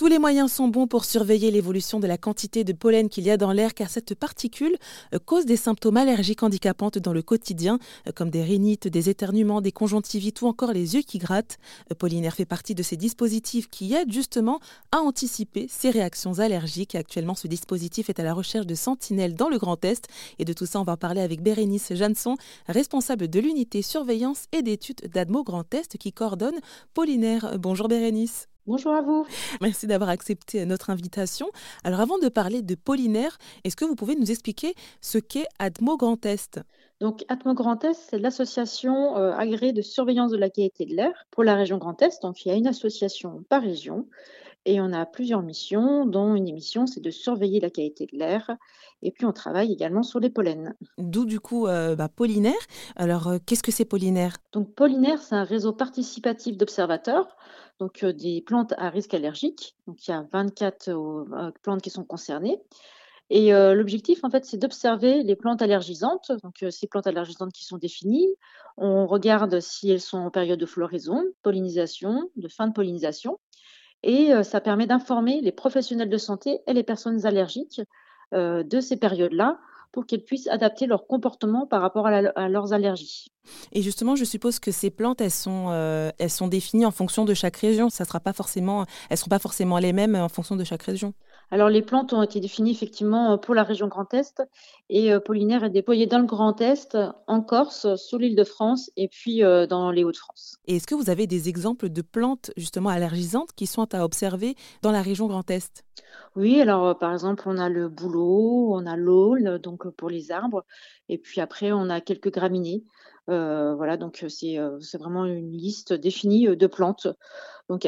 Tous les moyens sont bons pour surveiller l'évolution de la quantité de pollen qu'il y a dans l'air car cette particule euh, cause des symptômes allergiques handicapantes dans le quotidien euh, comme des rhinites, des éternuements, des conjonctivites ou encore les yeux qui grattent. Euh, Pollinaire fait partie de ces dispositifs qui aident justement à anticiper ces réactions allergiques. Actuellement, ce dispositif est à la recherche de sentinelles dans le Grand Est et de tout ça, on va en parler avec Bérénice Jeanneson, responsable de l'unité surveillance et d'études d'Admo Grand Est qui coordonne Pollinaire. Bonjour Bérénice. Bonjour à vous. Merci d'avoir accepté notre invitation. Alors avant de parler de Pollinaire, est-ce que vous pouvez nous expliquer ce qu'est Atmo Grand Est? Donc, Atmo Grand Est, c'est l'association euh, agréée de surveillance de la qualité de l'air pour la région Grand Est. Donc, il y a une association par région et on a plusieurs missions, dont une émission, c'est de surveiller la qualité de l'air. Et puis, on travaille également sur les pollens. D'où, du coup, euh, bah, Pollinaire. Alors, euh, qu'est-ce que c'est Pollinaire? Donc, Pollinaire, c'est un réseau participatif d'observateurs donc des plantes à risque allergique. Donc il y a 24 plantes qui sont concernées. Et l'objectif, en fait, c'est d'observer les plantes allergisantes, donc ces plantes allergisantes qui sont définies. On regarde si elles sont en période de floraison, pollinisation, de fin de pollinisation. Et ça permet d'informer les professionnels de santé et les personnes allergiques de ces périodes-là pour qu'elles puissent adapter leur comportement par rapport à, leurs allergies. Et justement, je suppose que ces plantes, elles sont, euh, elles sont définies en fonction de chaque région. Ça sera pas forcément, elles ne seront pas forcément les mêmes en fonction de chaque région. Alors, les plantes ont été définies effectivement pour la région Grand Est et euh, Pollinaire est déployé dans le Grand Est, en Corse, sur l'île de France et puis euh, dans les Hauts-de-France. Et est-ce que vous avez des exemples de plantes justement allergisantes qui sont à observer dans la région Grand Est? Oui, alors par exemple, on a le bouleau, on a l'aulne, donc pour les arbres, et puis après, on a quelques graminées. Euh, voilà, donc c'est vraiment une liste définie de plantes. Donc,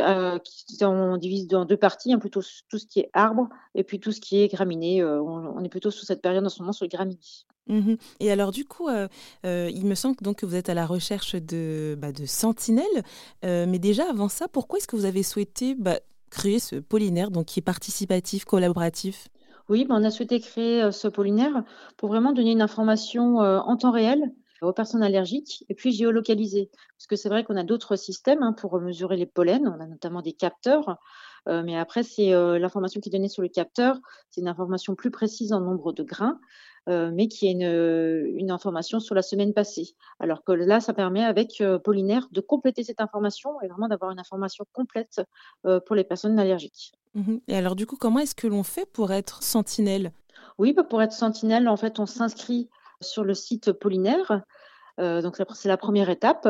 on divise dans deux parties, hein, plutôt tout ce qui est arbre et puis tout ce qui est graminé. On, est plutôt sous cette période en ce moment sur les graminées. Mmh et alors du coup, il me semble donc que vous êtes à la recherche de, bah, de sentinelles. mais déjà avant ça, pourquoi est-ce que vous avez souhaité bah, créer ce pollinaire donc qui est participatif, collaboratif? Oui, bah, on a souhaité créer ce pollinaire pour vraiment donner une information en temps réel aux personnes allergiques et puis géolocaliser. Parce que c'est vrai qu'on a d'autres systèmes hein, pour mesurer les pollens, on a notamment des capteurs, euh, mais après, c'est euh, l'information qui est donnée sur le capteur, c'est une information plus précise en nombre de grains, euh, mais qui est une, une, information sur la semaine passée. Alors que là, ça permet avec Pollinaire de compléter cette information et vraiment d'avoir une information complète pour les personnes allergiques. Mmh et alors du coup, comment est-ce que l'on fait pour être sentinelle? Oui, bah, pour être sentinelle, en fait, on s'inscrit sur le site Pollinaire. Euh, donc c'est la première étape.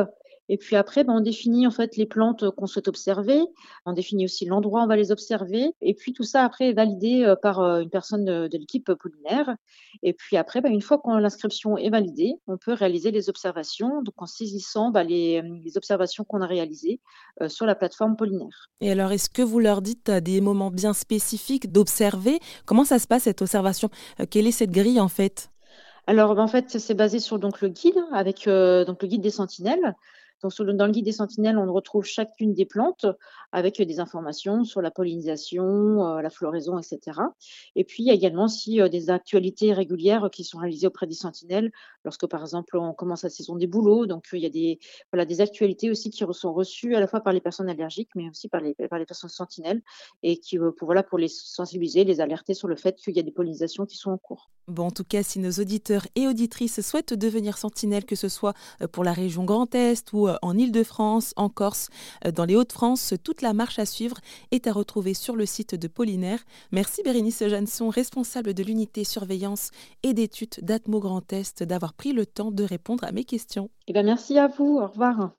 Et puis après, ben, on définit en fait les plantes qu'on souhaite observer. On définit aussi l'endroit où on va les observer. Et puis tout ça après est validé euh, par euh, une personne de, l'équipe pollinaire. Et puis après, ben, une fois que l'inscription est validée, on peut réaliser les observations. Donc en saisissant ben, les, observations qu'on a réalisées sur la plateforme pollinaire. Et alors, est-ce que vous leur dites à des moments bien spécifiques d'observer? Comment ça se passe cette observation? Quelle est cette grille en fait? Alors, en fait, c'est basé sur donc le guide avec euh, donc le guide des sentinelles. Dans le guide des sentinelles, on retrouve chacune des plantes avec des informations sur la pollinisation, euh, la floraison, etc. Et puis, il y a également aussi euh, des actualités régulières qui sont réalisées auprès des sentinelles lorsque, par exemple, on commence la saison des bouleaux. Donc, il y a des, voilà, des actualités aussi qui sont reçues à la fois par les personnes allergiques, mais aussi par les, par les personnes sentinelles et qui, pour, voilà, pour les sensibiliser, les alerter sur le fait qu'il y a des pollinisations qui sont en cours. Bon, en tout cas, si nos auditeurs et auditrices souhaitent devenir sentinelles, que ce soit pour la région Grand Est ou en Île-de-France, en Corse, euh, dans les Hauts-de-France. Toute la marche à suivre est à retrouver sur le site de Pollinaire. Merci Bérénice Jeanneson, responsable de l'unité surveillance et d'études d'Atmo Grand Est, d'avoir pris le temps de répondre à mes questions. Eh bien, merci à vous. Au revoir.